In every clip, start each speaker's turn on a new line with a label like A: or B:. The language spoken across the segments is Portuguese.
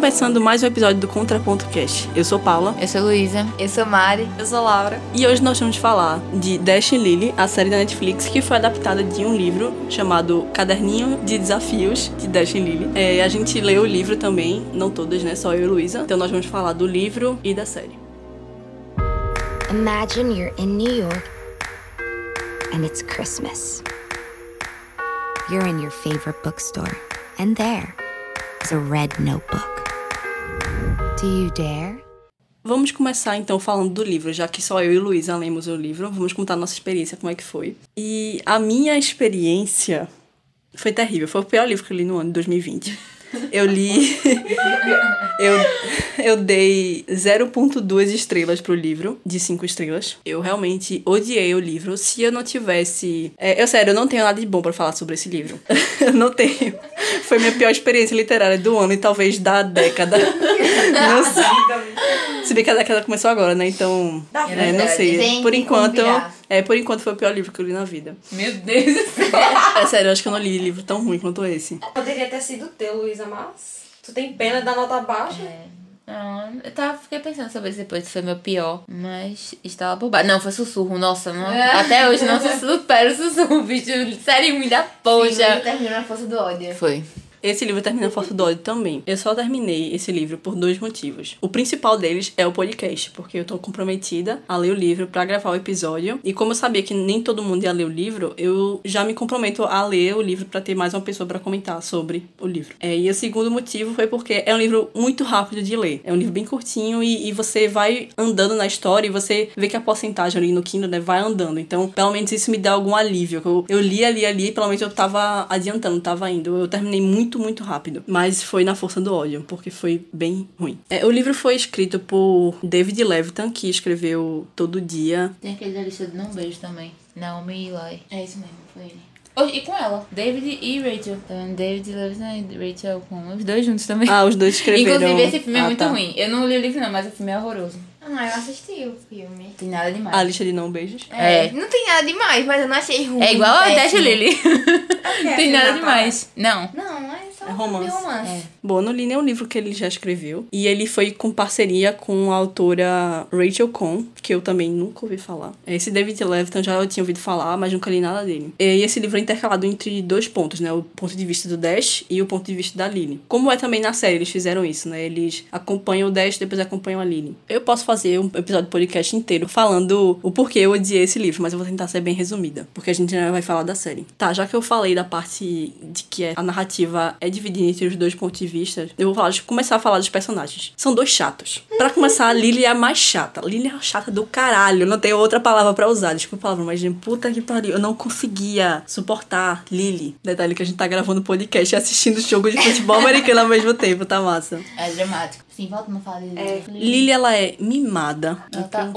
A: começando mais um episódio do Contraponto Cast. Eu sou Paula.
B: Eu sou Luísa.
C: Eu sou Mari.
D: Eu sou Laura.
A: E hoje nós vamos falar de Dash Lily, a série da Netflix que foi adaptada de um livro chamado Caderninho de Desafios de Dash Lily. É, a gente leu o livro também, não todas, né? Só eu e Luísa. Então nós vamos falar do livro e da série.
E: Imagine you're in New York and it's Christmas. You're in your favorite bookstore, and there is a red notebook. Do you dare?
A: Vamos começar então falando do livro, já que só eu e Luísa lemos o livro. Vamos contar nossa experiência, como é que foi. E a minha experiência foi terrível. Foi o pior livro que eu li no ano de 2020. Eu li. eu, eu dei 0,2 estrelas pro livro, de 5 estrelas. Eu realmente odiei o livro. Se eu não tivesse. É, eu, sério, eu não tenho nada de bom para falar sobre esse livro. eu não tenho. Foi minha pior experiência literária do ano e talvez da década. não sei. Se bem que a década começou agora, né? Então. É, não sei. Por enquanto. É, por enquanto foi o pior livro que eu li na vida.
B: Meu Deus do céu.
A: É sério, eu acho que eu não li livro tão ruim quanto esse.
D: Poderia ter sido teu, Luísa, mas tu tem pena da nota baixa?
B: É. Não, eu tava, fiquei pensando sobre isso depois, se foi meu pior, mas estava por baixo. Não, foi sussurro, nossa, não,
D: É.
B: até hoje não supero o sussurro, bicho, sério, me dá poxa.
C: terminou na força do ódio.
B: Foi.
A: Esse livro termina a Força do Ódio também. Eu só terminei esse livro por dois motivos. O principal deles é o podcast, porque eu tô comprometida a ler o livro pra gravar o episódio. E como eu sabia que nem todo mundo ia ler o livro, eu já me comprometo a ler o livro pra ter mais uma pessoa pra comentar sobre o livro. É, e o segundo motivo foi porque é um livro muito rápido de ler. É um livro bem curtinho e, e você vai andando na história e você vê que a porcentagem ali no Kindle né, vai andando. Então, pelo menos isso me dá algum alívio. Eu, eu li ali, ali, e pelo menos eu tava adiantando, tava indo. Eu terminei muito, muito rápido. Mas foi na força do ódio, porque foi bem ruim. É, o livro foi escrito por David Levitan, que escreveu Todo Dia.
B: Tem aquele da lista de não beijo também. Naomi e Eli. É isso mesmo, foi ele. Oh, e com ela, David e Rachel. Então, David Levinson e Rachel com os dois juntos também.
A: Ah, os dois escreveram.
B: Inclusive, esse filme é
A: Ah,
B: muito
A: tá.
B: ruim. Eu não li o livro, não, mas o filme é horroroso.
C: Ah, eu assisti o filme.
B: Tem nada demais.
A: A lista de não beijos.
B: É.
C: Não tem nada demais, mas eu não achei ruim.
B: É igual a Dash. Lily.
D: é
B: Tem nada demais. Não.
C: Não, é só
A: É romance.
C: romance.
A: Bom, eu não li nenhum livro que ele já escreveu. E ele foi com parceria com a autora Rachel Cohn, que eu também nunca ouvi falar. Esse David Levitan já eu tinha ouvido falar, mas nunca li nada dele. E esse livro é intercalado entre dois pontos, né? O ponto de vista do Dash e o ponto de vista da Lily. Como é também na série, eles fizeram isso, né? Eles acompanham o Dash e depois acompanham a Lily. Eu posso fazer um episódio de podcast inteiro falando o porquê eu odiei esse livro, mas eu vou tentar ser bem resumida, porque a gente já vai falar da série. Tá, já que eu falei da parte de que a narrativa é dividida entre os dois pontos de vista, eu vou falar, começar a falar dos personagens. São dois chatos. Pra começar, a Lily é a mais chata. A Lily é a chata do caralho. Não tenho outra palavra pra usar. Desculpa a palavra, mas puta que pariu. Eu não conseguia suportar Lily. Detalhe que a gente tá gravando podcast e assistindo jogo de futebol americano ao mesmo tempo, tá massa.
B: É dramático. Sim, volta
D: É.
A: Lily, ela é mimada.
B: Ela tá...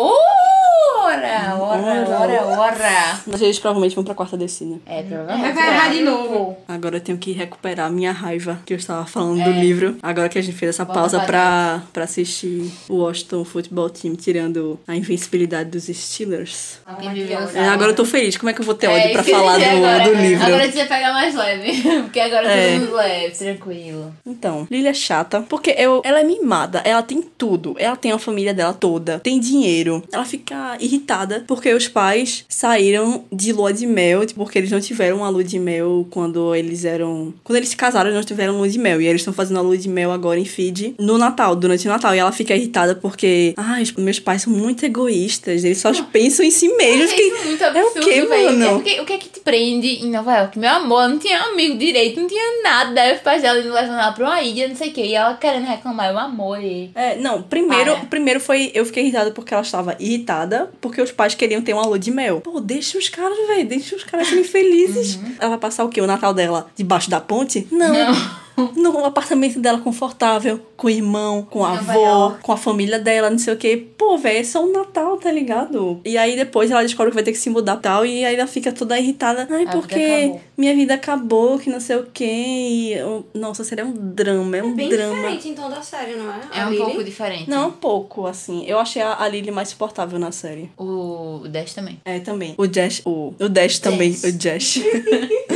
B: Ora, ora, ora, ora.
A: Mas eles provavelmente vão pra quarta descida.
B: É, provavelmente.
D: Vai errar de novo.
A: Agora eu tenho que recuperar a minha raiva que eu estava falando do livro. Agora que a gente fez essa
B: Volta
A: pausa
B: pra
A: pra, pra assistir o Washington Football Team tirando a invencibilidade dos Steelers.
B: Viveu
A: É, agora eu tô feliz. Como é que eu vou ter
B: É,
A: ódio pra
B: que eu
A: falar do,
B: agora.
A: do livro?
B: Agora a gente vai pegar mais leve. Porque agora
A: É.
B: todo mundo leve, tranquilo.
A: Então, Lily é chata porque eu, ela é mimada, ela tem tudo. Ela tem a família dela toda, tem dinheiro. Ela fica irritada porque os pais saíram de lua de mel, tipo, porque eles não tiveram uma lua de mel quando eles eram. Quando eles se casaram, eles não tiveram lua de mel. E eles estão fazendo a lua de mel agora em Fiji no Natal, durante o Natal. E ela fica irritada porque, ai, os meus pais são muito egoístas, eles só pensam em si mesmos.
B: É
A: Que...
B: muito
A: é o quê,
B: velho?
A: mano?
B: É porque, o que é que te prende em Nova York? Meu amor, não tinha amigo direito, não tinha nada. Os pais dela levando ela pra uma ilha, não sei o quê. E ela querendo reclamar, eu amor. E...
A: É, não, primeiro,
B: Para.
A: primeiro foi. Eu fiquei irritada porque ela estava irritada porque os pais queriam ter uma lua de mel. Pô, deixa os caras, velho, deixa os caras serem felizes. Ela vai passar o quê? O Natal dela debaixo da ponte? Não. No apartamento dela confortável, com o irmão, com a
B: Nova
A: avó,
B: York.
A: com a família dela, não sei o quê. Pô, velho, é só um Natal, tá ligado? E aí depois ela descobre que vai ter que se mudar e tal. E aí ela fica toda irritada. Ai,
B: A vida
A: porque
B: acabou.
A: minha vida acabou, que não sei o quê. E Nossa, seria um drama, é um
D: Bem
A: drama.
D: diferente então da série, não é?
B: É
D: A
B: um
D: Lily?
B: pouco diferente.
A: Não, um pouco, assim. Eu achei a, a Lily mais suportável na série.
B: O Dash também.
A: É, também. O Dash. O, o Dash também.
B: Jess.
A: O Dash.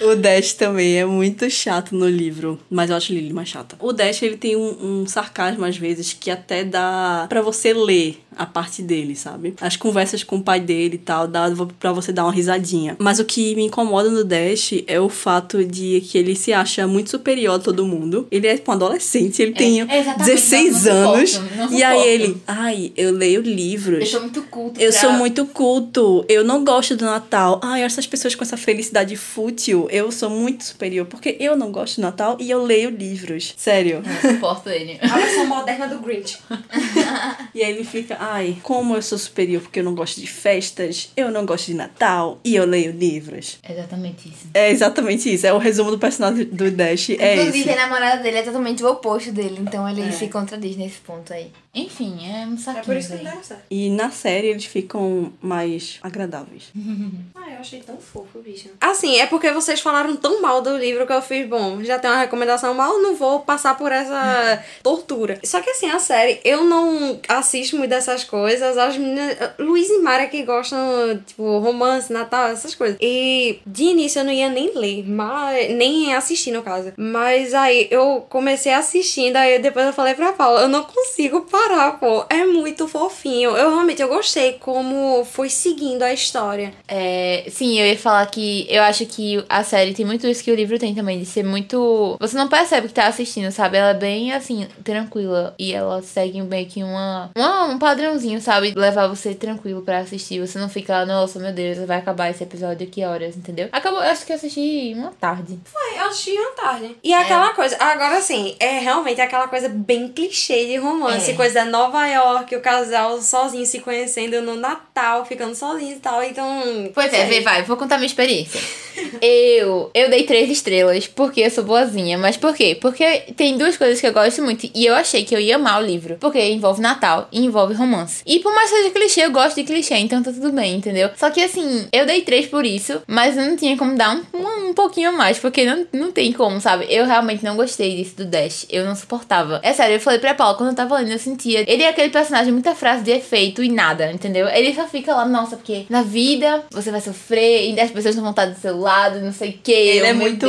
A: O Dash também é muito chato no livro, mas eu acho Lily mais chata. O Dash, ele tem um, um sarcasmo às vezes que até dá pra você ler a parte dele, sabe? As conversas com o pai dele e tal, dá pra você dar uma risadinha. Mas o que me incomoda no Dash é o fato de que ele se acha muito superior a todo mundo. Ele é tipo um adolescente, ele tem
B: é exatamente,
A: 16
B: não- não
A: anos.
B: suporto, não
A: e aí
B: suporto.
A: ele, ai, eu leio livros.
B: Eu sou muito culto.
A: Eu
B: pra-
A: sou muito culto, eu não gosto do Natal. Ai, essas pessoas com essa felicidade fútil, eu sou muito superior, porque eu não gosto do Natal e eu leio livros. Sério.
B: Não suporto ele.
D: A versão moderna do Grinch.
A: E aí ele fica, ai, como eu sou superior porque eu não gosto de festas, eu não gosto de Natal e eu leio livros.
B: Exatamente isso.
A: É exatamente isso, é o resumo do personagem do Dash, é
C: Inclusive,
A: esse.
C: a namorada dele é totalmente o oposto dele, então ele se contradiz nesse ponto aí.
B: Enfim, é um saquinho.
D: É por isso que não certo.
A: E na série eles ficam mais agradáveis.
D: Ah, eu achei tão fofo, bicho. Assim, é porque vocês falaram tão mal do livro que eu fiz, bom, já tem uma recomendação mal, não vou passar por essa tortura. Só que assim, a série, eu não assisto muito dessas coisas. As meninas. Luiz e Mara que gostam, tipo, romance, Natal, essas coisas. E de início eu não ia nem ler, mas. Nem assistir, no caso. Mas aí eu comecei assistindo, aí depois eu falei pra Paula, eu não consigo parar, pô. É muito fofinho. Eu realmente eu gostei como foi seguindo a história.
B: É, sim, eu ia falar que eu acho que a série tem muito isso que o livro tem também, de ser muito. Você não percebe que tá assistindo, sabe? Ela é bem assim, tranquila. E ela segue meio que uma, uma- um padrãozinho, sabe? Levar você tranquilo pra assistir. Você não fica, nossa, meu Deus, vai acabar esse episódio que horas, entendeu? Acabou, acho que eu assisti uma tarde.
D: Eu assisti uma tarde. E é aquela coisa, agora assim, é realmente aquela coisa bem clichê de romance,
B: É.
D: coisa da Nova York, o casal sozinho se conhecendo no Natal, ficando sozinho e tal, então.
B: Pois é, vê, vai, vou contar minha experiência. eu, eu dei três estrelas porque eu sou boazinha. Mas por quê? Porque tem duas coisas que eu gosto muito e eu achei que eu ia amar o livro. Porque envolve Natal e envolve romance. E por mais que seja clichê, eu gosto de clichê, então tá tudo bem, entendeu? Só que assim, eu dei três por isso, mas eu não tinha como dar um, um, um pouquinho a mais, porque não, não tem como, sabe? Eu realmente não gostei disso do Dash. Eu não suportava. É sério, eu falei pra Paula, quando eu tava lendo, eu sentia. Ele é aquele personagem, muita frase de efeito e nada, entendeu? Ele só fica lá, nossa, porque na vida você vai sofrer e as pessoas não vão estar do seu lado, não sei o que.
A: Ele é muito.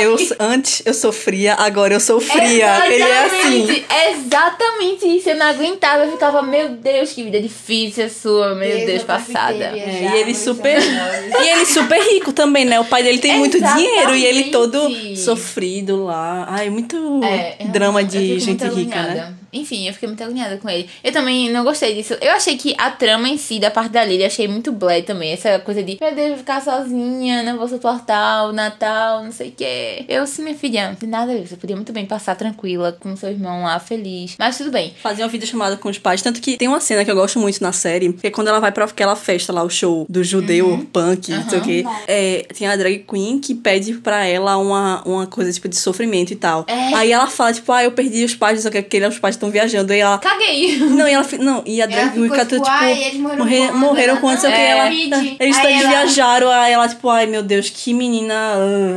A: eu, antes eu sofria, agora eu sou fria. Ele é assim.
B: Exatamente, isso. Eu não aguentava, eu ficava, meu Deus, que vida difícil a sua, meu Deus,
C: eu já
B: passada.
A: É, e ele super. E ele super rico também, né? O pai dele tem muito dinheiro e ele todo sofrido lá. Ai, muito
B: É,
A: drama de gente rica, né?
B: Enfim, eu fiquei muito agoniada com ele. Eu também não gostei disso. Eu achei que a trama em si, da parte da Lily, achei muito blé também. Essa coisa de, meu Deus, vou ficar sozinha, não vou suportar o Natal, não sei o quê. Eu, sim, minha filha, de nada disso. Eu podia muito bem passar tranquila com seu irmão lá, feliz. Mas tudo bem.
A: Fazia uma videochamada com os pais. Tanto que tem uma cena que eu gosto muito na série, que é quando ela vai pra aquela festa lá, o show do judeu,
B: Uhum.
A: punk, não sei o quê. É, tem a drag queen que pede pra ela uma, uma coisa, tipo, de sofrimento e tal.
B: É.
A: Aí ela fala, tipo, ah, eu perdi os pais, quê, porque os pais estão viajando. Aí ela.
B: Caguei.
A: Não, e ela. Não, e a drag queen fica,
C: tipo,
A: tipo.
C: "Ai, eles morreram
A: morrer-
C: quando?"
A: morreram quando, não sei o que.
C: "Não,
A: Ela.
C: Luigi."
A: Eles
C: Aí
A: dois
C: ela-
A: viajaram, aí ela, tipo, ai meu Deus, que menina.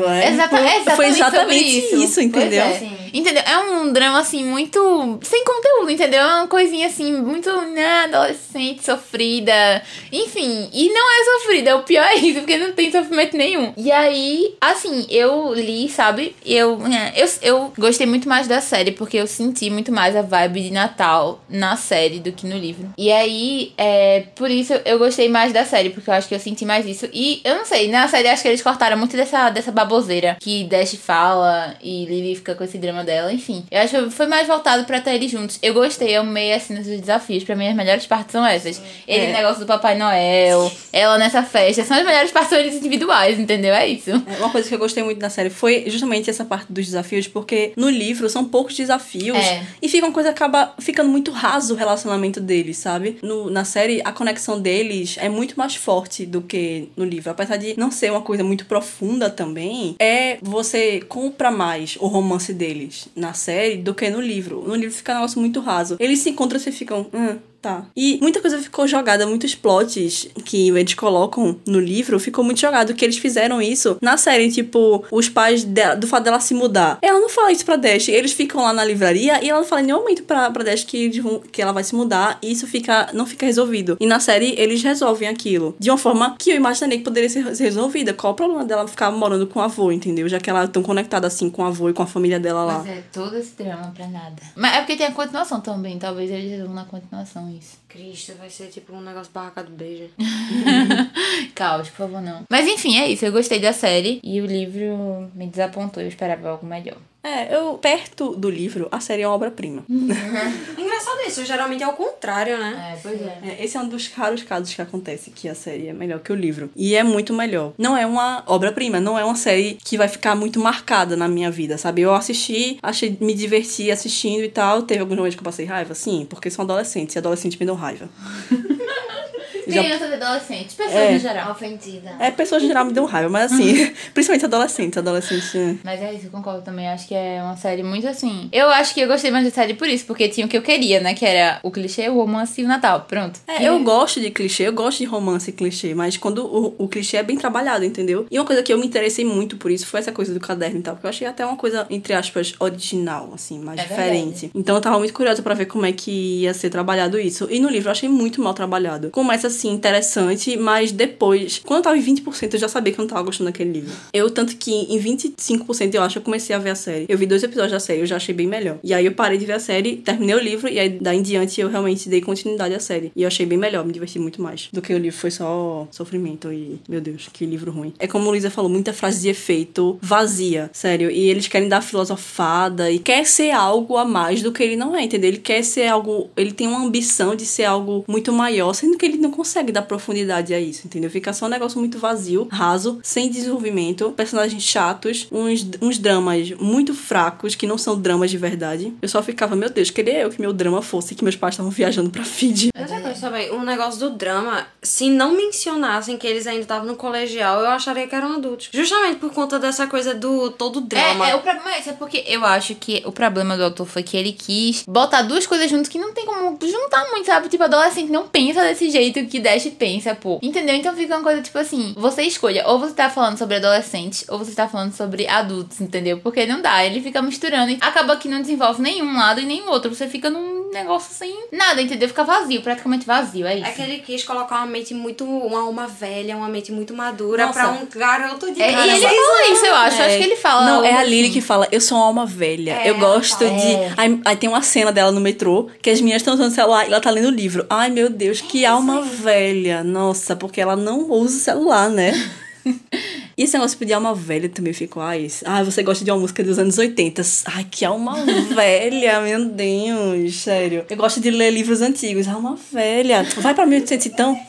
A: ah, é,
B: Exata, exatamente
A: Foi exatamente
B: isso,
A: isso, entendeu?
B: é. Entendeu? É um drama, assim, muito sem conteúdo, entendeu? É uma coisinha, assim, muito, né, adolescente, sofrida. Enfim, e não é sofrida, o pior é isso, porque não tem sofrimento nenhum. E aí, assim, eu li, sabe? Eu, é, eu, eu gostei muito mais da série, porque eu senti muito mais a vibe de Natal na série do que no livro. E aí, é, por isso eu gostei mais da série, porque eu acho que eu senti mais isso. E eu não sei, na série acho que eles cortaram muito dessa, dessa baboseira que Dash fala e Lily fica com esse drama dela, enfim. Eu acho que foi mais voltado pra ter eles juntos. Eu gostei, eu amei assim nos desafios. Pra mim, as melhores partes são essas. Ele,
A: É.
B: negócio do Papai Noel, ela nessa festa. São as melhores partes eles individuais, entendeu? É isso.
A: É, Uma coisa que eu gostei muito da série foi justamente essa parte dos desafios, porque no livro são poucos desafios
B: É.
A: e fica uma coisa acaba ficando muito raso o relacionamento deles, sabe? No, na série, a conexão deles é muito mais forte do que no livro. Apesar de não ser uma coisa muito profunda também, é você compra mais o romance deles na série do que no livro. No livro fica um negócio muito raso. Eles se encontram e ficam. Hum, Tá. E muita coisa ficou jogada, muitos plots que eles colocam no livro ficou muito jogado, que eles fizeram isso na série, tipo, os pais dela, do fato dela se mudar. Ela não fala isso pra Dash, eles ficam lá na livraria e ela não fala em nenhum momento pra, pra Dash que, que ela vai se mudar e isso fica, não fica resolvido. E na série eles resolvem aquilo de uma forma que eu imaginei que poderia ser ser resolvida. Qual o problema dela ficar morando com o avô, entendeu? Já que ela é tão conectada assim com o avô e com a família dela lá.
B: Mas é todo esse drama pra nada. Mas é porque tem a continuação também. Talvez eles resolvam na continuação
D: Cristo, vai ser tipo um negócio barraca do beijo.
B: Caos, por favor, não. Mas enfim, é isso. Eu gostei da série. E o livro me desapontou. Eu esperava algo melhor.
A: É, eu, perto do livro, a série é uma obra-prima.
D: Engraçado isso, geralmente é o contrário, né?
B: É, pois é.
A: É, esse é um dos raros casos que acontece que a série é melhor que o livro. E é muito melhor. Não é uma obra-prima, não é uma série que vai ficar muito marcada na minha vida, sabe? Eu assisti, achei, me diverti assistindo e tal. Teve alguns momentos que eu passei raiva, sim, porque são adolescentes e adolescentes me dão raiva.
B: Crianças e adolescentes, pessoas
A: É.
B: no geral.
C: Ofendida.
A: É, pessoas em geral me dão raiva, mas assim, principalmente adolescentes. Adolescentes. é.
B: Mas é isso, eu concordo também. Acho que é uma série muito assim. Eu acho que eu gostei mais da série por isso, porque tinha o que eu queria, né? Que era o clichê, o romance e o Natal. Pronto.
A: É, eu gosto de clichê, eu gosto de romance e clichê, mas quando o, o clichê é bem trabalhado, entendeu? E uma coisa que eu me interessei muito por isso foi essa coisa do caderno e tal, porque eu achei até uma coisa, entre aspas, original, assim, mais
B: É
A: diferente. Então eu tava muito curiosa pra ver como é que ia ser trabalhado isso. E no livro eu achei muito mal trabalhado. Começa assim, interessante, mas depois, quando eu tava em 20%, eu já sabia que eu não tava gostando daquele livro. Eu, tanto que em 25% eu acho, eu comecei a ver a série. Eu vi dois episódios da série, eu já achei bem melhor. E aí eu parei de ver a série, terminei o livro, e aí daí em diante eu realmente dei continuidade à série. E eu achei bem melhor, me diverti muito mais. Do que o livro foi só sofrimento e, meu Deus, que livro ruim. É como o Luísa falou, muita frase de efeito vazia, sério. E eles querem dar filosofada e quer ser algo a mais do que ele não é, entendeu? Ele quer ser algo, ele tem uma ambição de ser algo muito maior, sendo que ele não dar profundidade a isso, entendeu? Fica só um negócio muito vazio, raso, sem desenvolvimento, personagens chatos, uns, uns dramas muito fracos, que não são dramas de verdade. Eu só ficava, meu Deus, queria eu que meu drama fosse que meus pais estavam viajando pra Fiji.
D: Outra coisa também, um negócio do drama, se não mencionassem que eles ainda estavam no colegial, eu acharia que eram adultos. Justamente por conta dessa coisa do todo drama.
B: É, é, o problema é esse, é porque eu acho que o problema do autor foi que ele quis botar duas coisas juntas que não tem como juntar muito, sabe? Tipo, adolescente não pensa desse jeito que Dash pensa, pô. Entendeu? Então fica uma coisa tipo assim, você escolha, ou você tá falando sobre adolescentes, ou você tá falando sobre adultos, entendeu? Porque não dá, ele fica misturando e acaba que não desenvolve nenhum lado e nenhum outro. Você fica num negócio sem nada, entendeu? Fica vazio, praticamente vazio, é isso.
D: É que ele quis colocar uma mente muito. uma alma velha, uma mente muito madura
A: Nossa.
D: pra um garoto de
B: É, e ele fala isso, eu acho. Acho que ele fala.
A: Não, é a Lily
B: assim.
A: que fala, eu sou uma alma velha.
D: É,
A: eu gosto de.
B: fala.
A: Aí, aí tem uma cena dela no metrô que as meninas estão usando o celular e ela tá lendo o livro. Ai, meu Deus, que alma velha. Nossa, porque ela não usa o celular, né? E esse negócio de alma velha também ficou, ai, ai, você gosta de uma música dos anos 80. Ai, que alma velha, meu Deus, sério. Eu gosto de ler livros antigos, alma velha. Vai pra 1800 então.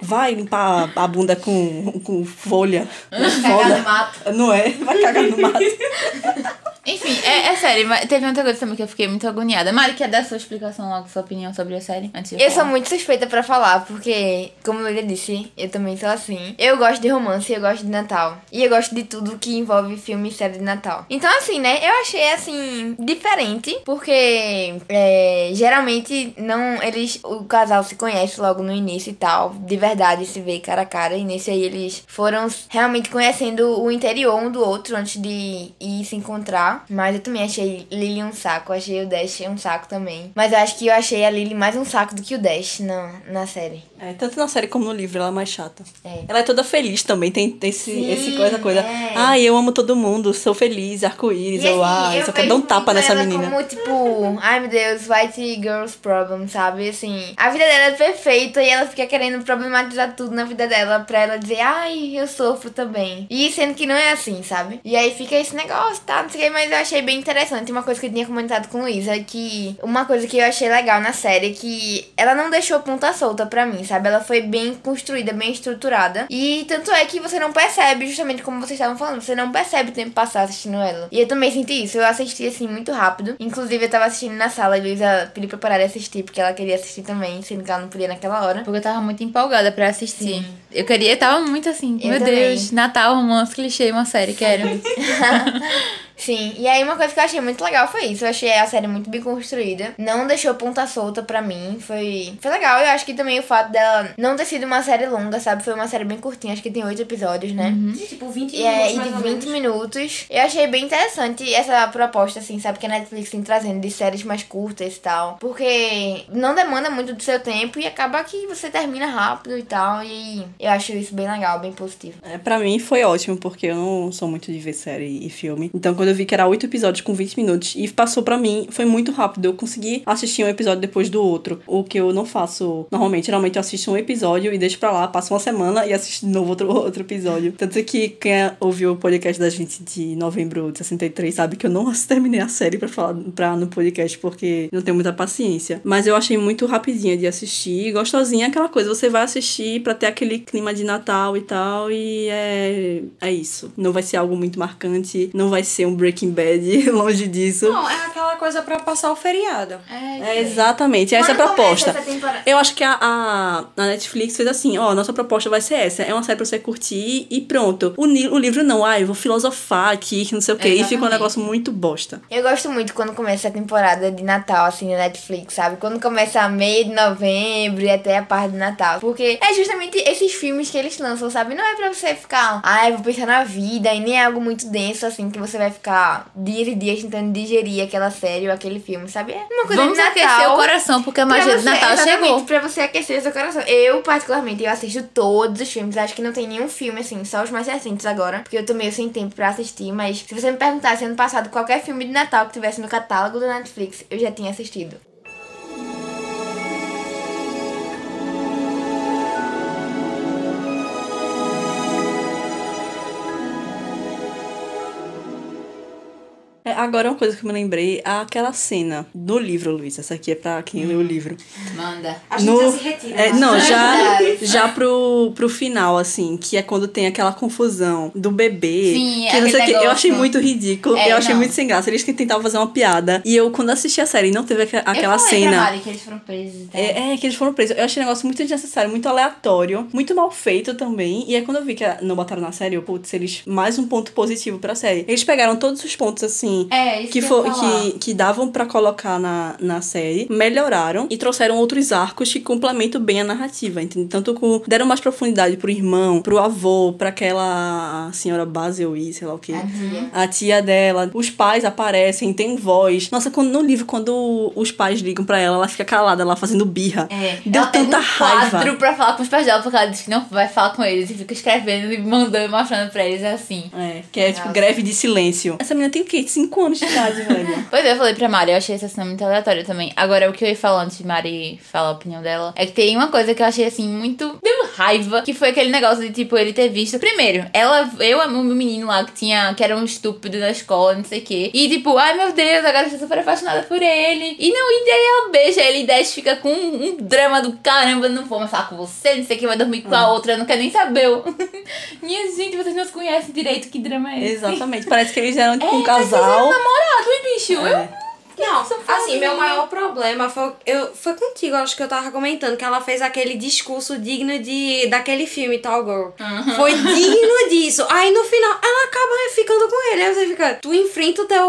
A: Vai limpar a bunda com, com folha.
C: Cagar no mato.
A: Não é? Vai cagar no mato.
B: Enfim, é, é sério, mas teve outra coisa também que eu fiquei muito agoniada. Mari, quer dar sua explicação logo, sua opinião sobre a série? Antes de
C: Eu sou muito suspeita pra falar, porque, como eu já disse, eu também sou assim. Eu gosto de romance, eu gosto de Natal. E eu gosto de tudo que envolve filme e série de Natal. Então, assim, né, eu achei, assim, diferente, porque é, geralmente não. Eles. O casal se conhece logo no início e tal. De verdade, se vê cara a cara. E nesse aí eles foram realmente conhecendo o interior um do outro antes de ir se encontrar. Mas eu também achei Lily um saco. Achei o Dash um saco também. Mas eu acho que eu achei a Lily mais um saco do que o Dash na, na série.
A: É, tanto na série como no livro, ela é mais chata.
C: É.
A: Ela é toda feliz também, tem, tem esse,
C: Sim,
A: esse coisa, coisa.
C: é.
A: Ai, eu amo todo mundo, sou feliz, arco-íris, eu,
C: assim,
A: ai, só quero dar um tapa nessa
C: ela
A: menina.
C: Como, tipo, ai meu Deus, white girls problem, sabe? Assim, a vida dela é perfeita e ela fica querendo problematizar tudo na vida dela pra ela dizer, ai, eu sofro também. E sendo que não é assim, sabe? E aí fica esse negócio, tá? Não sei o que, mas eu achei bem interessante. Uma coisa que eu tinha comentado com Luísa, que uma coisa que eu achei legal na série é que ela não deixou ponta solta pra mim, sabe? Ela foi bem construída, bem estruturada. E tanto é que você não percebe, justamente como vocês estavam falando, você não percebe o tempo passar assistindo ela. E eu também senti isso. Eu assisti assim muito rápido. Inclusive, eu tava assistindo na sala e Luísa pediu pra parar de assistir, porque ela queria assistir também, sendo que ela não podia naquela hora.
B: Porque eu tava muito empolgada pra assistir. Eu queria, eu tava muito assim,
C: Eu
B: meu
C: também.
B: Deus, Natal, romance, clichê, uma série, quero.
C: Sim, Sim, e aí uma coisa que eu achei muito legal foi isso. Eu achei a série muito bem construída. Não deixou ponta solta pra mim. Foi, foi legal. Eu acho que também o fato dela não ter sido uma série longa, sabe? Foi uma série bem curtinha. Acho que tem oito episódios, né?
D: Tipo, 20
C: E é,
D: minutos
C: e de
D: ou
C: 20
D: menos.
C: minutos. Eu achei bem interessante essa proposta, assim, sabe? Que a Netflix tem trazendo de séries mais curtas e tal. Porque não demanda muito do seu tempo e acaba que você termina rápido e tal. E eu acho isso bem legal, bem positivo.
A: É, pra mim foi ótimo, porque eu não sou muito de ver série e filme. Então, quando eu vi que era oito episódios com 20 minutos e passou pra mim, foi muito rápido. Eu consegui assistir um episódio depois do outro. O que eu não faço normalmente. Geralmente eu assisto um episódio e deixo pra lá, passo uma semana e assisto de novo outro, outro episódio. Tanto que quem ouviu o podcast da gente de novembro de 63 sabe que eu não terminei a série pra falar pra, no podcast, porque não tenho muita paciência. Mas eu achei muito rapidinha de assistir. Gostosinha é aquela coisa, você vai assistir pra ter aquele clima de Natal e tal, e é, é isso. Não vai ser algo muito marcante, não vai ser um Breaking Bad, longe disso.
D: Não, é aquela coisa pra passar o feriado.
A: É, exatamente, essa é a proposta.
C: essa
A: Eu acho que a, a, a Netflix fez assim, ó, nossa proposta vai ser essa. É uma série pra você curtir e pronto. O, o livro não, ah, eu vou filosofar aqui, que não sei o quê. E fica um negócio muito bosta.
C: Eu gosto muito quando começa a temporada de Natal, assim, na Netflix, sabe? Quando começa a meio de novembro e até a parte de Natal. Porque é justamente esses filmes que eles lançam, sabe? Não é pra você ficar, ai, vou pensar na vida, e nem é algo muito denso, assim, que você vai ficar dias e dias tentando digerir aquela série ou aquele filme, sabe? É uma coisa
B: Vamos
C: de Natal.
B: aquecer o coração, porque a magia de Natal chegou.
C: Pra você aquecer seu coração. Eu, particularmente, eu assisto todos os filmes. Acho que não tem nenhum filme, assim, só os mais recentes agora. Porque eu tô meio sem tempo pra assistir. Mas se você me perguntasse ano passado qualquer filme de Natal que tivesse no catálogo da Netflix, eu já tinha assistido.
A: É, agora, uma coisa que eu me lembrei, aquela cena do livro, Luiz. Essa aqui é pra quem leu o livro.
B: Manda.
D: A gente
A: No-
D: já se retira.
A: É, não, já, já pro, pro final, assim, que é quando tem aquela confusão do bebê.
B: Sim,
A: que não sei o quê. Eu achei muito ridículo,
B: É,
A: eu achei
B: não.
A: muito sem graça. Eles que tentavam fazer uma piada. E eu, quando assisti a série não teve aqua- aquela cena.
B: Que eles foram presos e tal.
A: É, é, que eles foram presos. Eu achei um negócio muito desnecessário, muito aleatório, muito mal feito também. E aí, quando eu vi que não botaram na série, eu, putz, eles. Mais um ponto positivo pra série. Eles pegaram todos os pontos, assim.
B: É, isso
A: Que, for, que, que davam pra colocar na, na série, melhoraram e trouxeram outros arcos que complementam bem a narrativa, entende? Tanto com. deram mais profundidade pro irmão, pro avô, pra aquela senhora Basil e sei lá o que.
C: A tia.
A: A tia dela, os pais aparecem, tem voz. Nossa, quando, no livro, quando os pais ligam pra ela, ela fica calada lá fazendo birra.
B: É,
A: Deu
B: ela
A: tanta
B: um
A: raiva.
B: quadro pra falar com os pais dela, porque ela disse que não vai falar com eles e fica escrevendo e mandando e mostrando pra eles, é assim.
A: É, que é tipo greve de silêncio. Essa menina tem o quê? 5 anos de idade, velho.
B: Pois é, eu falei pra Mari, eu achei essa cena muito aleatória também. Agora, o que eu ia falar antes de Mari falar a opinião dela, é que tem uma coisa que eu achei, assim, muito... Deu raiva, que foi aquele negócio de, tipo, ele ter visto... Primeiro, ela, eu, o menino lá que tinha, que era um estúpido na escola, não sei o quê. E, tipo, ai, meu Deus, agora eu estou super apaixonada por ele. E não, e daí ela beija ele e Dash fica com um, um drama do caramba, não vou mais falar com você, não sei o que, vai dormir com a outra, não quer nem saber. Minha gente, vocês não se conhecem direito, que drama é esse?
A: Exatamente. Parece que eles eram tipo um
B: É, eram
A: casal.
B: 那毛大腿
A: 必
D: 修
B: 哟。
D: Não, assim, meu
B: fazia.
D: maior problema foi, eu, foi contigo, acho que eu tava comentando, que ela fez aquele discurso digno de daquele filme, Tal Girl. Foi digno disso. Aí no final, ela acaba ficando com ele. Aí você fica, tu enfrenta o teu,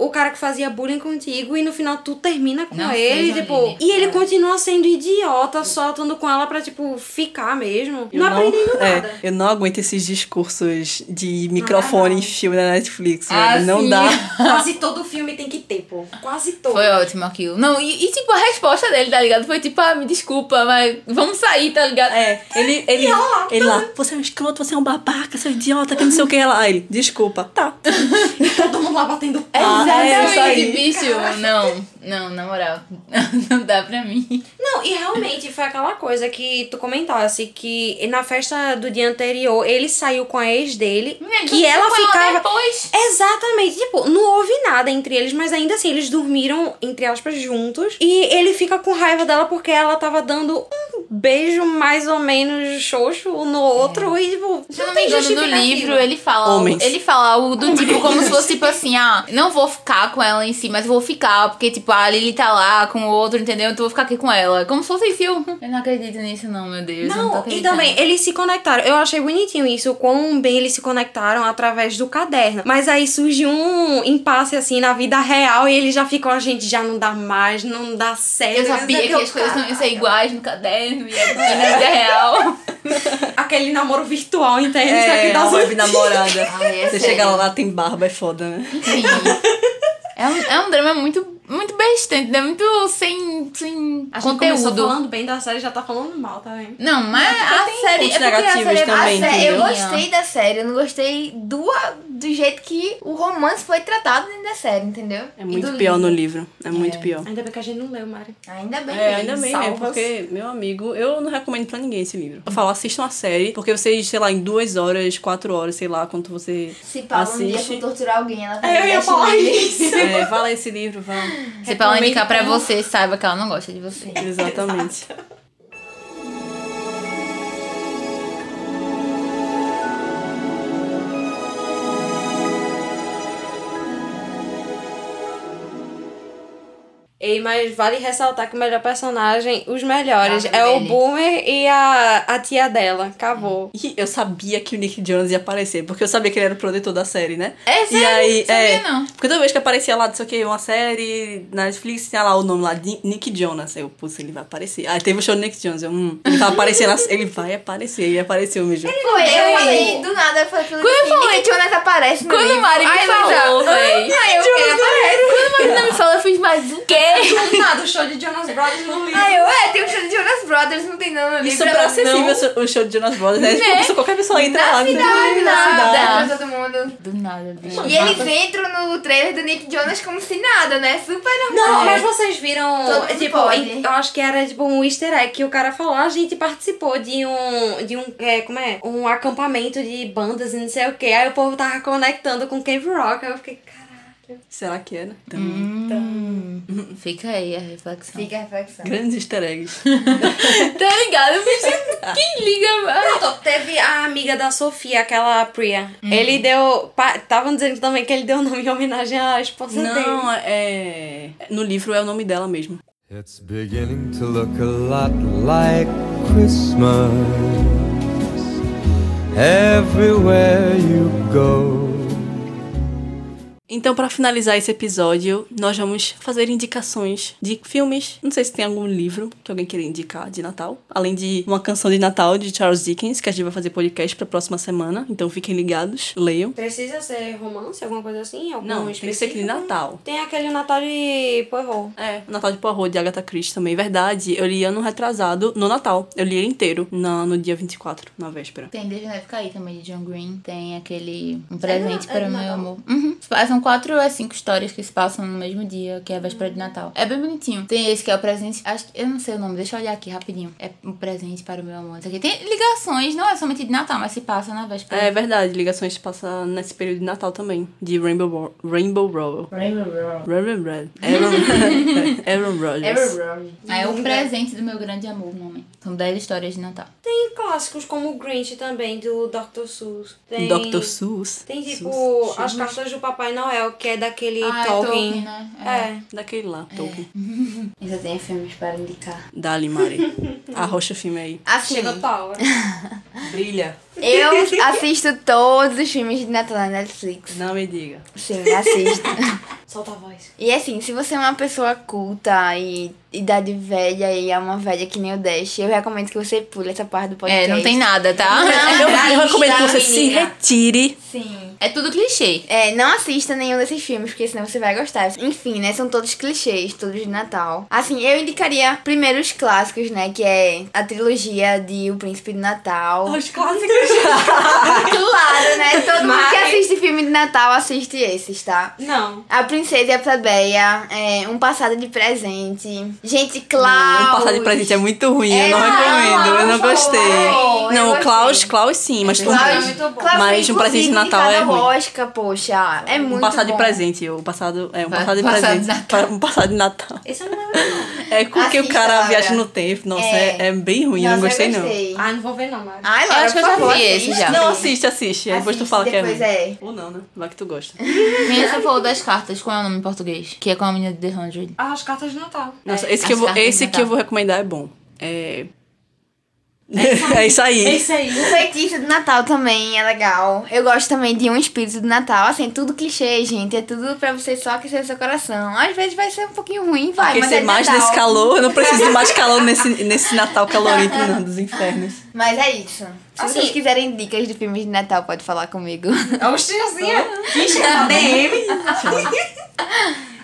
D: o cara que fazia bullying contigo e no final tu termina com
B: Não
D: ele, tipo,
B: líder.
D: e ele
B: É.
D: continua sendo idiota, só estando com ela pra, tipo, ficar mesmo.
A: Eu
D: não, aprendendo
A: é,
D: nada.
A: eu não aguento esses discursos de microfone em filme da Netflix,
B: Ah,
A: velho. Não
B: sim.
A: dá.
D: Quase todo filme tem que ter, pô. Quase todo.
B: Foi ótimo aquilo. Não, e, e, tipo, a resposta dele, tá ligado? Foi tipo, ah, me desculpa, mas vamos sair, tá ligado?
A: É, ele, ele, ele lá, você é um escroto, você é um babaca, você é um idiota, que não sei o que ela. Ele, desculpa, tá.
D: todo mundo lá batendo
A: Ah, é,
B: Exatamente,
A: aí.
B: bicho. Não, não, na moral. Não dá pra mim.
D: Não, e realmente foi aquela coisa que tu comentasse que na festa do dia anterior ele saiu com a ex dele, que ela ficava.
B: Depois.
D: Exatamente, tipo, não houve nada entre eles, mas ainda assim eles dormiram, entre aspas, juntos. E ele fica com raiva dela porque ela tava dando um beijo mais ou menos xoxo um no outro e, tipo,
B: eu não
D: tem
B: me engano, no
D: justificativa.
B: livro ele fala.
A: Homens.
B: Ele fala algo do tipo, como se fosse tipo assim, ah, não vou ficar com ela em si, mas vou ficar, porque, tipo, a Lily tá lá com o outro, entendeu? Então eu vou ficar aqui com ela. Como se fosse isso. Eu, eu não acredito nisso, não, meu Deus. eu não
D: Não, e também, eles se conectaram. Eu achei bonitinho isso, quão bem eles se conectaram através do caderno. Mas aí surge um impasse, assim, na vida real e eles já ficam, a gente já não dá mais, não dá certo.
B: Eu sabia que as coisas não iam ser iguais no caderno e na vida real.
D: Aquele namoro virtual, entende? Só
A: É,
D: que dá
A: a
D: um-
A: web namorada.
C: Ai, é
A: Você
C: sério.
A: chega lá, lá, tem barba, é foda, né?
B: Enfim. É um, é um drama muito, muito besta, entendeu? Muito sem, sem
D: A gente começou
B: conteúdo.
D: falando bem da série, já tá falando mal, tá vendo?
B: Não, mas a
A: tem
B: série. É porque a série é
A: também,
C: A sé- eu gostei da série, eu não gostei do, do jeito que o romance foi tratado dentro da série, entendeu?
A: É muito pior no
C: livro.
A: livro. É muito pior.
D: Ainda bem que a gente não leu, Mari.
C: Ainda bem,
A: É, ainda bem, né?
C: salvas.
A: Porque, meu amigo, eu não recomendo pra ninguém esse livro. Eu falo, assistam a série, porque vocês, sei lá, em duas horas, quatro horas, sei lá, quanto você
C: Se Paula um dia
A: assiste.
C: for torturar alguém, ela vai
D: É, eu ia falar isso.
A: É, fala esse livro, vá.
B: Se pra ela indicar pra você, saiba que ela não gosta de você.
A: Exatamente.
D: Ei, mas vale ressaltar que o melhor personagem, os melhores,
C: Ah,
D: é o
C: dele.
D: Boomer e a, a tia dela. Acabou.
A: E eu sabia que o Nick Jonas ia aparecer, porque eu sabia que ele era o produtor da série, né?
B: É
A: E
B: sério?
A: aí,
B: Sabia
A: é,
B: não.
A: Porque toda vez que aparecia lá, não sei o que, uma série na Netflix, tinha lá o nome lá, de Nick Jonas. Aí eu, putz, ele vai aparecer. Aí teve o show do Nick Jonas, eu, hum, ele vai aparecer, ele vai aparecer, ele apareceu mesmo.
C: Foi, eu falei, do nada, eu falei
B: Quando eu falei-
C: Nick Jonas aparece no
B: Quando
C: livro.
B: o Mari me
C: Ai,
B: falou,
C: ah,
B: véi.
C: Ai, eu aparece.
B: Quando a Marina me falou, eu fiz mais o quê?
D: Do nada, o show de Jonas Brothers no livro.
C: Ai, eu, é, tem o show de Jonas Brothers, não tem nada no
A: E
C: livro.
A: super acessível o show de Jonas Brothers, né?
B: Né?
A: Tipo, Qualquer pessoa entra
C: Na
A: lá. né?
C: cidade,
A: Na
C: nada.
A: cidade.
C: Pra todo mundo.
B: Do nada, bicho.
C: E eles entram no trailer do Nick Jonas como se nada, né? Super normal.
D: Não, mas vocês viram,
C: Todo
D: tipo,
C: pode.
D: em- eu acho que era tipo um easter egg que o cara falou, a gente participou de um, de um, é, como é? Um acampamento de bandas e não sei o que, aí o povo tava conectando com Cave Rock, aí eu fiquei, caralho.
A: Será que era? Então,
B: Hum, fica aí a reflexão.
C: Fica a reflexão.
A: Grandes easter eggs.
B: Tá ligado? Bicho, quem liga mais?
D: Pronto, teve a amiga da Sofia, aquela Priya, ele deu, estavam dizendo também que ele deu o nome em homenagem à esposa dele.
A: Não, é. No livro é o nome dela mesmo.
F: It's beginning to look a lot like Christmas everywhere you go.
A: Então, pra finalizar esse episódio, nós vamos fazer indicações de filmes. Não sei se tem algum livro que alguém queira indicar de Natal. Além de uma canção de Natal de Charles Dickens, que a gente vai fazer podcast pra próxima semana. Então fiquem ligados, leiam.
D: Precisa ser romance, alguma coisa assim? Algum
A: Não, tem que ser de
D: específico?
A: Natal.
D: Tem aquele Natal de Poirot.
A: É, o Natal de Poirot de Agatha Christie também. Verdade, eu li ano retrasado no Natal. Eu li ele inteiro na, no dia 24, na véspera.
B: Tem Desde Deve Cair também, de John Green. Tem aquele Um Presente
D: é
B: para
D: de
B: o Meu
D: Natal?
B: Amor. Uhum. São quatro ou cinco histórias que se passam no mesmo dia, que é a véspera de Natal. É bem bonitinho. Tem esse que é o presente. Acho que. Eu não sei o nome, deixa eu olhar aqui rapidinho. É um presente para o meu amor. Isso aqui tem ligações, não é somente de Natal, mas se passa na véspera.
A: É verdade, ligações se passa nesse período de Natal também. De Rainbow, Ro- Rainbow Rowell. Rainbow Red. Aaron, Aaron Rodgers.
B: Aí é o presente do meu grande amor, nome. São dez histórias de Natal.
D: Tem clássicos como o Grinch também, do Dr. Seuss. Tem,
A: Dr. Seuss.
D: Tem tipo
A: Seuss.
D: as cartas do Papai Noel, que é daquele
B: Ah, é
D: Tolkien.
B: Tolkien, né? É.
D: É.
A: Daquele lá, Tolkien.
C: Eu tenho filmes para indicar.
A: Dali, Mari. Arrocha o filme aí.
C: Assim,
D: Chega tua hora.
A: Brilha.
C: eu assisto todos os filmes de Natal na Netflix.
A: Não me diga.
C: Sim, assisto.
D: Solta a voz.
C: E assim, se você é uma pessoa culta e idade velha e é uma velha que nem o Dash, eu recomendo que você pule essa parte do
B: É,
C: podcast.
B: não tem nada, tá?
A: Eu, eu recomendo que você
C: menina.
A: se retire.
C: Sim.
B: É tudo clichê.
C: É, não assista nenhum desses filmes, porque senão você vai gostar. Enfim, né? São todos clichês, todos de Natal. Assim, eu indicaria primeiro os clássicos, né? Que é a trilogia de O Príncipe de Natal.
D: Os clássicos.
C: Claro, né? Todo mundo que
D: Mas-
C: assiste filme de Natal assiste esses, tá?
D: Não.
C: A Princesa e a Plebeia, é, Um Passado de Presente. Gente, Klaus.
A: Um passar de presente é muito ruim, eu não
C: É,
A: recomendo, eu não gostei.
C: eu
A: Não,
C: gostei.
A: Klaus, Klaus sim, mas,
B: Klaus é
C: Klaus,
B: muito bom.
C: Klaus
A: mas
C: foi
A: um presente de Natal é
C: indicado ao
A: ruim.
C: Oscar, poxa. É muito
A: Um passado
C: bom.
A: de presente, o passado. É, um
B: Pa-
A: passado de
B: passado de
A: presente.
B: Natal.
A: pa- Um passado de Natal.
D: Esse eu não lembro, não.
A: É porque o
C: Assista,
A: cara
C: Laura.
A: viaja no tempo. Nossa, é,
C: É.
A: é bem ruim, eu não
C: Nossa,
A: gostei, não.
C: gostei.
D: Ah, não vou ver, não, Mari.
C: Ai,
B: Eu
C: Laura,
B: acho que eu já
C: favor,
B: vi esse
C: assiste.
B: já.
A: Não, assiste, assiste. Aí depois tu
C: Assiste,
A: fala que é
C: depois
A: ruim.
C: é.
A: Ou não, né? Vai que tu gosta.
B: Menina, você falou das cartas, qual é o nome em português? Que é com a menina de The Hundred.
D: Ah, as cartas de Natal.
A: Nossa, esse,
B: as
A: que eu, vou, esse que eu vou recomendar é bom. É. É isso aí.
D: Esse aí.
C: O feitiço do Natal também é legal. Eu gosto também de um espírito do Natal. Assim, tudo clichê, gente. É tudo pra você só aquecer o seu coração. Às vezes vai ser um pouquinho ruim, vai, mas
A: Aquecer
C: é
A: mais
C: Natal.
A: nesse calor, eu não preciso de mais calor nesse, nesse Natal calorento, não, dos infernos.
C: Mas é isso. Se
D: Assim-
C: vocês quiserem dicas de filmes de Natal, pode falar comigo.
D: Oxi, assim, na DM.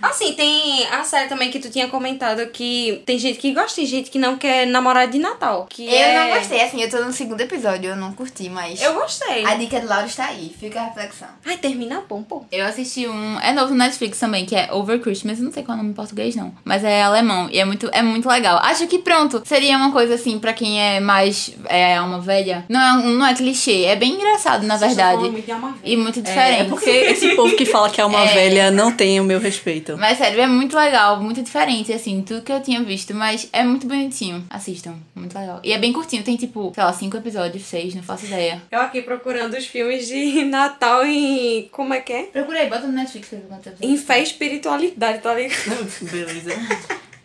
D: Assim, tem a série também que tu tinha comentado que tem gente que gosta e gente que não quer namorar de Natal. Que
C: Eu
D: é-
C: não gostei, assim, eu tô no segundo episódio, eu não curti, mas.
D: Eu gostei.
C: A dica de Laura está aí, fica a reflexão.
D: Ai, termina bom, pô.
B: Eu assisti um. É novo no Netflix também, que é Over Christmas. Eu não sei qual é o nome em português, não. Mas é alemão. E é muito, é muito legal. Acho que pronto. Seria uma coisa assim, pra quem é mais. É uma velha. Não é, um- não é clichê. É bem engraçado, na
D: Vocês
B: verdade.
D: muito de alma velha.
B: E muito
A: É
B: diferente.
A: porque esse povo que fala que é uma velha não tem o meu respeito.
B: Mas sério, é muito legal, muito diferente, assim, tudo que eu tinha visto, mas é muito bonitinho. Assistam, muito legal. E é bem curtinho, tem tipo, sei lá, cinco episódios, seis, não faço ideia.
D: Eu aqui procurando os filmes de Natal em. Como é que é?
B: Procurei, bota no Netflix pra ver quantos episódios.
D: Em fé e espiritualidade, tá ligado?
A: Beleza.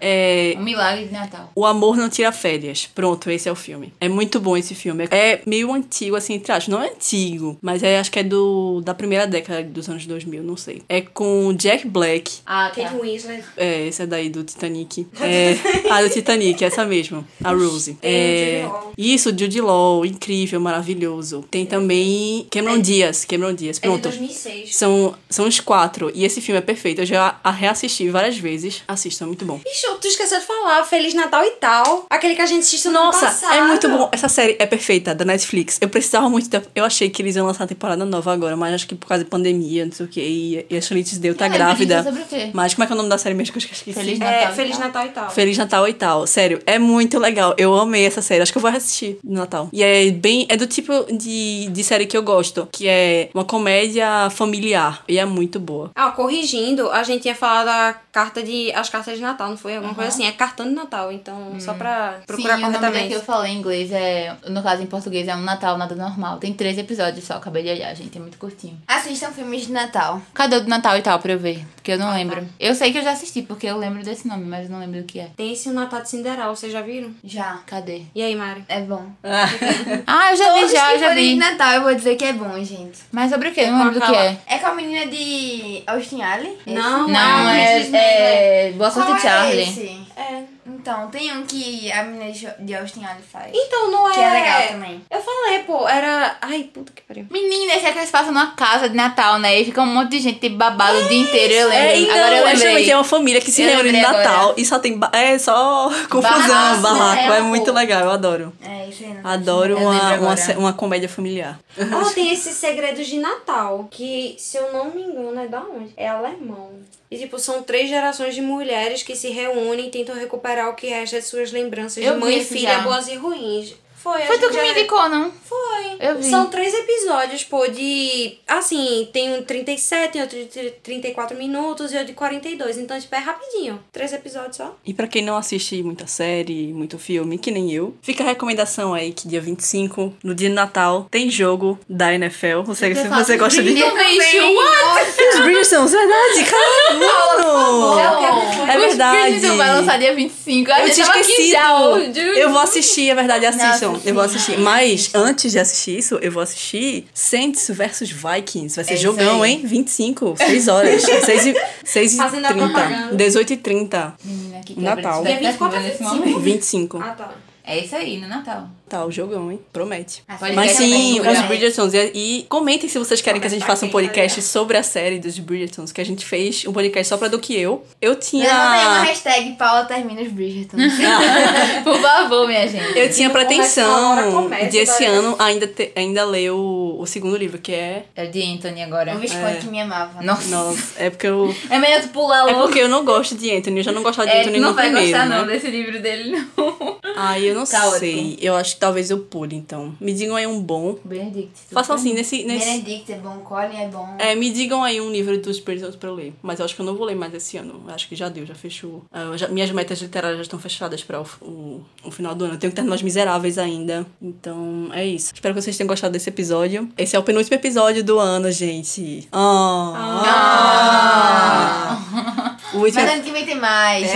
A: É,
B: Um milagre de Natal.
A: O Amor Não Tira Férias. Pronto, esse é o filme. É muito bom esse filme. É meio antigo, assim, entre aspas. Não é antigo, mas é, acho que é do, da primeira década dos anos 2000, não sei. É com Jack Black.
B: Ah,
D: Kate Winslet.
A: É, esse é daí do Titanic. É, ah, do Titanic, essa mesmo. A Rose. É,
D: Law.
A: isso, Jude Law. Incrível, maravilhoso. Tem também Cameron Diaz. Cameron Diaz,
D: É de
A: pronto.
D: 2006.
A: São, são os quatro. E esse filme é perfeito. Eu já a reassisti várias vezes. Assistam, é muito bom.
D: Bicho, tu esqueceu de falar Feliz Natal e tal. Aquele que a gente assistiu no ano
A: Nossa,
D: passado.
A: é muito bom. Essa série é perfeita, da Netflix. Eu precisava muito. Da... Eu achei que eles iam lançar a temporada nova agora, mas acho que por causa da pandemia, não sei o que. E, e a Charlize Deu tá
B: É,
A: grávida.
B: sobre o quê?
A: Mas como é que é o nome da série mesmo que eu esqueci?
B: Feliz
D: É,
B: Natal e
D: Feliz
B: tal.
D: Natal e tal.
A: Feliz Natal e tal. Sério, é muito legal. Eu amei essa série. Acho que eu vou assistir no Natal. E é bem. É do tipo de, de série que eu gosto, que é uma comédia familiar. E é muito boa.
D: Ah, corrigindo, a gente tinha falado a carta de, as cartas de Natal, não foi? Alguma coisa assim. É cartão de Natal, então só pra procurar
B: Sim, o nome
D: corretamente.
B: que eu falei em inglês é. No caso, em português é um Natal, nada normal. Tem três episódios só, acabei de olhar, gente. É muito curtinho.
C: Assistam filmes de Natal.
B: Cadê o do Natal e tal pra eu ver? Porque eu
A: Ah,
B: não
A: tá.
B: lembro. Eu sei que eu já assisti, porque eu lembro desse nome, mas eu não lembro do que é.
D: Tem esse o Natal de Cinderela, vocês já viram?
C: Já.
B: Cadê?
D: E aí, Mari?
C: É bom.
B: Ah, eu já vi,
C: Todos
B: já,
C: que
B: eu já
C: forem de
B: vi.
C: Natal, eu vou dizer que é bom, gente.
B: Mas sobre o quê? Não
D: com
B: lembro do que é.
C: É com a menina de Austin Alley?
D: Não,
B: Não,
D: é,
B: é, é Boa
C: Qual
B: Sorte
C: é
B: Charlie.
C: esse?
D: É.
C: Então, tem um que a menina de Austin Alley faz.
D: Então não é.
C: Que é legal também.
D: Eu falei, pô, era. Ai, puta que pariu.
B: Menina, esse é que eles passam numa casa de Natal, né? E fica um monte de gente babado o dia inteiro, eu lembro.
A: É, então,
B: agora eu
A: justamente
B: lembrei.
A: é uma família que se
B: Eu
A: reúne no Natal
B: agora.
A: e só tem. ba- É só confusão,
B: Barraco,
A: barraco.
B: né?
A: É muito legal, eu adoro.
C: É, isso aí. não
A: Adoro uma, uma, uma comédia familiar.
D: Ó, tem esses segredos de Natal, que, se eu não me engano, é da onde? É alemão. E, tipo, são três gerações de mulheres que se reúnem e tentam recuperar o que resta de suas lembranças
B: Eu
D: de mãe e filha,
B: já.
D: boas e ruins. Foi,
B: Foi tu que me
D: já-
B: indicou, não?
D: Foi.
B: Eu vi.
D: São três episódios, pô, de. Assim, tem um 37, tem outro de 34 minutos e outro de 42. Então, tipo, é rapidinho. Três episódios só.
A: E pra quem não assiste muita série, muito filme, que nem eu, fica a recomendação aí que dia 25, no dia de Natal, tem jogo da NFL. Você, se você gosta de.
B: Bicho, what?
A: Os Bridgertons, verdade, caramba! É
B: Os
A: verdade.
B: Bridgerton vai lançar dia 25. A
A: Eu
B: gente
A: tinha esquecido.
B: já.
A: Eu vou assistir, é verdade, assistam.
C: Nossa,
A: eu vou assistir. Mas antes de assistir isso, eu vou assistir Saints versus Vikings. Vai ser
C: É
A: jogão, hein? 25, 6 horas. 6 e, 6 e
D: Fazendo a
A: 30.
D: propaganda.
A: 18 e 30.
B: Menina, que
A: Natal.
D: Dia 24
B: expectativa
D: a
B: nesse
D: 25.
B: momento.
A: 25.
D: Ah, tá.
B: É isso aí, no Natal.
A: Tá, o jogão, hein? Promete.
B: Pode
A: Mas sim, os
B: né?
A: Bridgertons. E, e comentem se vocês querem que a gente faça um podcast sobre a série dos Bridgertons, que a gente fez um podcast só pra do que eu. Eu tinha.
C: Levanta aí uma hashtag Paula termina os Bridgerton.
B: Por favor, minha gente.
A: Eu tinha pretensão
D: começa,
A: de esse
D: parece.
A: ano ainda, ter- ainda ler o, o segundo livro, que é.
B: É de Anthony agora.
C: o Visconde que me amava.
B: Nossa.
A: Nossa, é porque eu.
B: É melhor tu pular
A: É
B: logo.
A: porque eu não gosto de Anthony, eu já não gostava de
B: É,
A: Anthony
B: tu não
A: no
B: vai
A: primeiro.
B: gostar
A: né?
B: não desse livro dele, não.
A: Ai, eu não não
B: Caótico.
A: sei. Eu acho que talvez eu pule, então. Me digam aí um bom.
C: Benedict.
A: Façam assim, nesse. nesse
C: Benedict é bom, Colin é bom.
A: é, me digam aí um livro dos Prisoners pra eu ler. Mas eu acho que eu não vou ler mais esse ano. Eu acho que já deu, já fechou. Ah, já- minhas metas literárias já estão fechadas pra o, o, o final do ano. Eu tenho que terminar Os Miseráveis ainda. Então, é isso. Espero que vocês tenham gostado desse episódio. Esse é o penúltimo episódio do ano, gente. Ah! O último...
C: Mas ano que vem tem mais.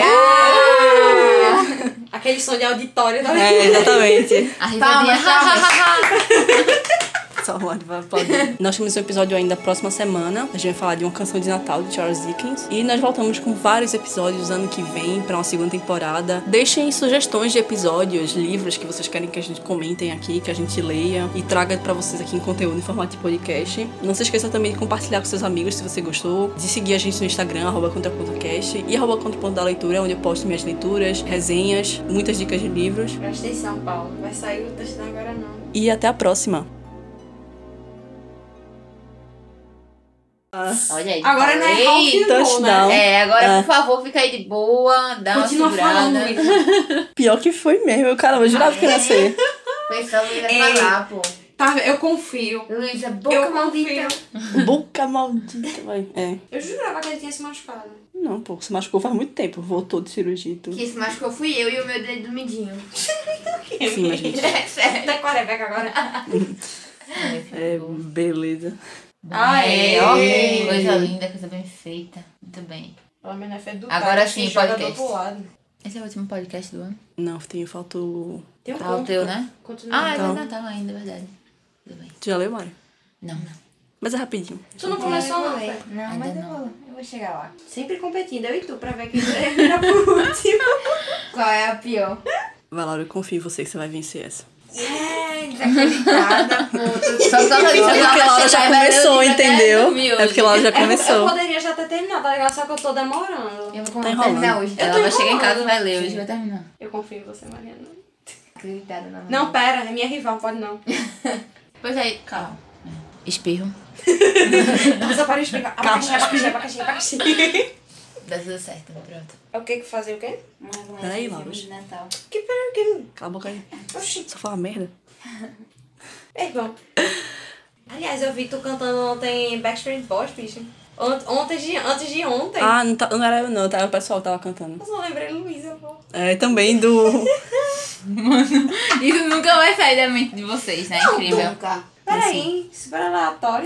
D: Aquele som de auditório da
A: É, exatamente.
B: A risadinha.
A: Só uma vai aplaudir. Nós temos um episódio ainda próxima semana. A gente vai falar de uma canção de Natal de Charles Dickens. E nós voltamos com vários episódios ano que vem pra uma segunda temporada. Deixem sugestões de episódios, livros que vocês querem que a gente comentem aqui, que a gente leia e traga pra vocês aqui em conteúdo em formato de podcast. Não se esqueça também de compartilhar com seus amigos se você gostou, de seguir a gente no Instagram, arroba contraponto.cast e arroba contraponto da leitura, onde eu posto minhas leituras, resenhas, muitas dicas de livros.
D: Presta atenção, Paulo. Vai sair o texto agora não.
A: E até a próxima!
B: Olha aí.
D: Agora não é. Ralph
A: Touchdown.
B: É, agora,
A: Ah.
B: por favor, fica aí de boa, dá
D: Continua
B: uma segurada.
A: Pior que foi mesmo, caramba, eu jurava que ia ser.
C: Luísa
D: Ei.
C: falar, pô.
D: Tá, eu confio.
C: Luísa, boca
D: Eu
C: maldita.
A: Boca maldita, vai. É.
D: Eu jurava que ele tinha se machucado.
A: Não, pô, se machucou faz muito tempo. Voltou de cirurgia e tudo.
C: Que se machucou fui eu e o meu dedo do midinho.
A: Sim, mas gente.
C: É sério.
D: Tá quarebeca agora.
A: É, beleza.
B: Ah, é. Coisa linda, coisa bem feita. Muito bem.
D: Pelo menos é do
B: Agora sim, podcast. Esse é o último podcast do ano.
A: Não, tem, falta o.
D: Tem um
B: Tá o
D: conto.
B: teu, né?
D: Continua.
B: Ah, é
A: Então.
B: Natal ainda, é verdade. Tudo bem.
A: Tu já leu, Mário?
B: Não, não.
A: Mas é rapidinho.
D: Tu não começou não,
C: Não,
D: Fê?
C: não mas
B: Ainda
C: eu
B: não.
C: vou, eu vou chegar lá.
D: Sempre competindo, eu e tu, pra ver quem termina por último.
C: Qual é a pior?
A: Vai, Laura, eu confio em você que você vai vencer essa.
C: É, desacreditada, pô.
B: Só
A: É porque a Laura já começou, entendeu? É porque a Laura já
D: É, eu
A: começou.
D: poderia já ter terminado, tá ligado? Só que eu tô demorando.
C: Eu vou
A: Tá
C: terminar
A: enrolando.
C: hoje.
B: Ela
D: tô
B: vai chegar em casa e vai ler hoje, vai terminar.
D: Eu confio em você, Mariana.
C: Acreditada na
D: Não, pera, é minha rival, pode não.
B: Pois aí, calma. Espirro.
D: Passa para explicar. Abacaxi, abacaxi, abacaxi, abacaxi.
B: Dá tudo certo, pronto.
D: É o que que fazer o quê?
A: Peraí, Laura.
C: de Natal.
D: Que pera, que...
A: Cala a boca aí.
D: Oxi.
A: Só fala merda.
D: É bom. Aliás, eu vi tu cantando ontem Backstreet Boys, bicho. Ont- Ontem de, antes de ontem.
A: Ah, não, tá, não era eu não, tá? O pessoal tava cantando.
D: Eu só lembrei Luísa, pô.
A: É, também do.
B: Isso nunca vai sair da mente de vocês, né? Incrível.
C: Nunca.
D: Peraí, super aleatório.